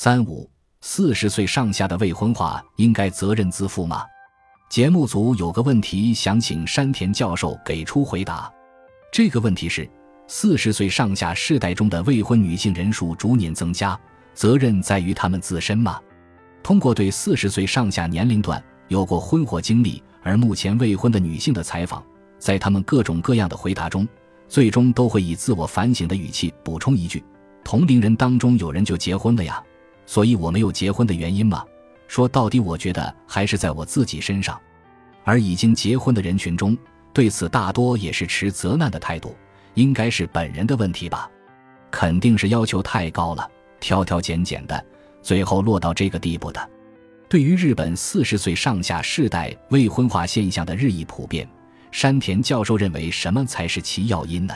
三五四十岁上下的未婚化应该责任自负吗？节目组有个问题想请山田教授给出回答。这个问题是：四十岁上下世代中的未婚女性人数逐年增加，责任在于她们自身吗？通过对四十岁上下年龄段有过婚活经历而目前未婚的女性的采访，在她们各种各样的回答中，最终都会以自我反省的语气补充一句：“同龄人当中有人就结婚了呀。”所以我没有结婚的原因吗？说到底，我觉得还是在我自己身上。而已经结婚的人群中，对此大多也是持责难的态度，应该是本人的问题吧？肯定是要求太高了，挑挑拣拣的，最后落到这个地步的。对于日本四十岁上下世代未婚化现象的日益普遍，山田教授认为什么才是其要因呢？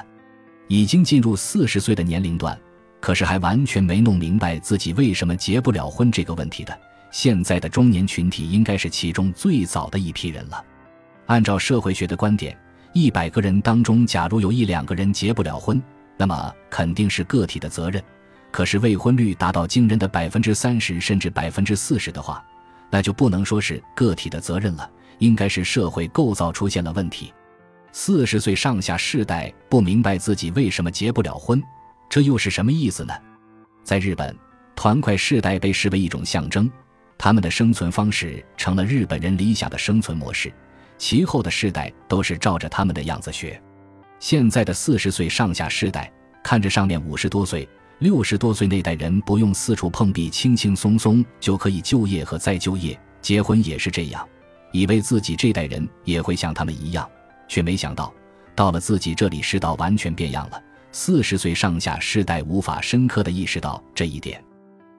已经进入四十岁的年龄段。可是还完全没弄明白自己为什么结不了婚这个问题的，现在的中年群体应该是其中最早的一批人了。按照社会学的观点，一百个人当中，假如有一两个人结不了婚，那么肯定是个体的责任。可是未婚率达到惊人的百分之三十甚至百分之四十的话，那就不能说是个体的责任了，应该是社会构造出现了问题。四十岁上下世代不明白自己为什么结不了婚。这又是什么意思呢？在日本，团块世代被视为一种象征，他们的生存方式成了日本人理想的生存模式。其后的世代都是照着他们的样子学。现在的四十岁上下世代看着上面五十多岁、六十多岁那代人不用四处碰壁，轻轻松松就可以就业和再就业，结婚也是这样，以为自己这代人也会像他们一样，却没想到到了自己这里世道完全变样了。四十岁上下世代无法深刻地意识到这一点，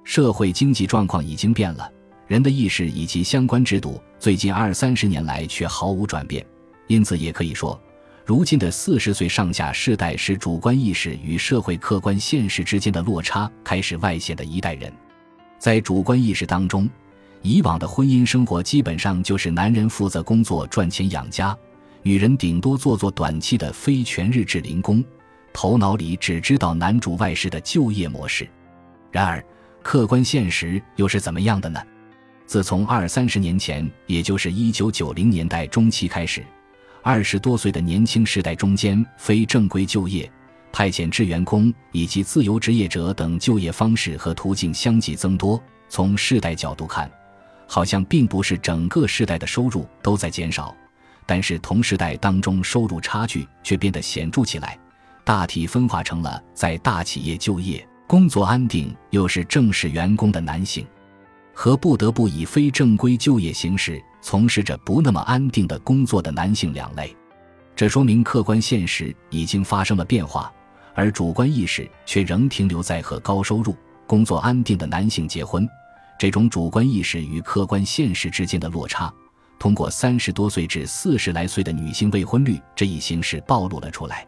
社会经济状况已经变了，人的意识以及相关制度最近二三十年来却毫无转变，因此也可以说，如今的四十岁上下世代是主观意识与社会客观现实之间的落差开始外显的一代人。在主观意识当中，以往的婚姻生活基本上就是男人负责工作赚钱养家，女人顶多做做短期的非全日制零工。头脑里只知道男主外事的就业模式，然而客观现实又是怎么样的呢？自从二三十年前，也就是一九九零年代中期开始，二十多岁的年轻世代中间非正规就业、派遣制员工以及自由职业者等就业方式和途径相继增多。从世代角度看，好像并不是整个世代的收入都在减少，但是同时代当中收入差距却变得显著起来。大体分化成了在大企业就业、工作安定又是正式员工的男性，和不得不以非正规就业形式从事着不那么安定的工作的男性两类。这说明客观现实已经发生了变化，而主观意识却仍停留在和高收入、工作安定的男性结婚。这种主观意识与客观现实之间的落差，通过三十多岁至四十来岁的女性未婚率这一形式暴露了出来。